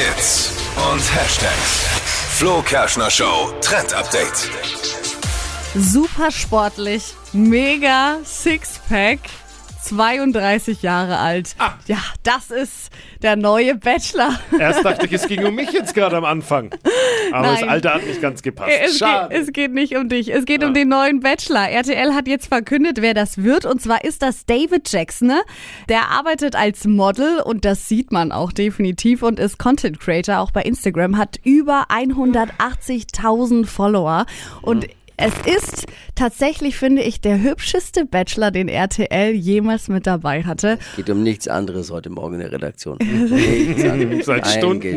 Hits und Hashtags. Flo Kerschner Show Trend Update. Super sportlich, mega Sixpack, 32 Jahre alt. Ah. Ja, das ist der neue Bachelor. Erst dachte ich, es ging um mich jetzt gerade am Anfang. Aber das Nein. Alter hat nicht ganz gepasst. Es geht, Schade. es geht nicht um dich, es geht um den neuen Bachelor. RTL hat jetzt verkündet, wer das wird. Und zwar ist das David Jackson. Ne? Der arbeitet als Model und das sieht man auch definitiv und ist Content Creator, auch bei Instagram, hat über 180.000 Follower. Und es ist tatsächlich, finde ich, der hübscheste Bachelor, den RTL jemals mit dabei hatte. Geht um nichts anderes heute Morgen in der Redaktion. Seit Stunden.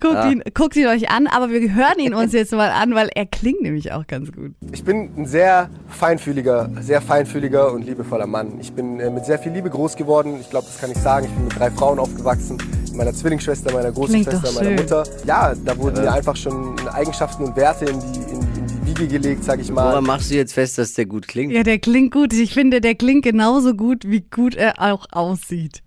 Guckt, Ah. ihn, guckt ihn euch an, aber wir hören ihn uns jetzt mal an, weil er klingt nämlich auch ganz gut. Ich bin ein sehr feinfühliger, sehr feinfühliger und liebevoller Mann. Ich bin äh, mit sehr viel Liebe groß geworden. Ich glaube, das kann ich sagen. Ich bin mit drei Frauen aufgewachsen. Meiner Zwillingsschwester, meiner großen Klingt Schwester, doch meiner. Mutter. Ja, da wurden mir einfach schon Eigenschaften und Werte in die, in, die- in die Wiege gelegt, sag ich mal. Woran machst du jetzt fest, dass der gut klingt? Ja, der klingt gut. Ich finde, der klingt genauso gut, wie gut er auch aussieht.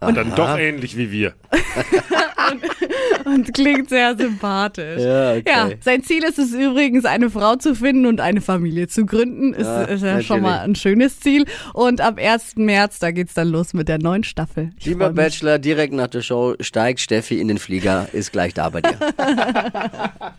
Und dann doch ähnlich wie wir. Und klingt sehr sympathisch. Ja, okay. Ja, sein Ziel ist es übrigens, eine Frau zu finden und eine Familie zu gründen. Ist, Ja, ist ja schon mal ein schönes Ziel. Und am 1. März, da geht's dann los mit der neuen Staffel. Ich Lieber. Bachelor, direkt nach der Show steigt Steffi in den Flieger, ist gleich da bei dir.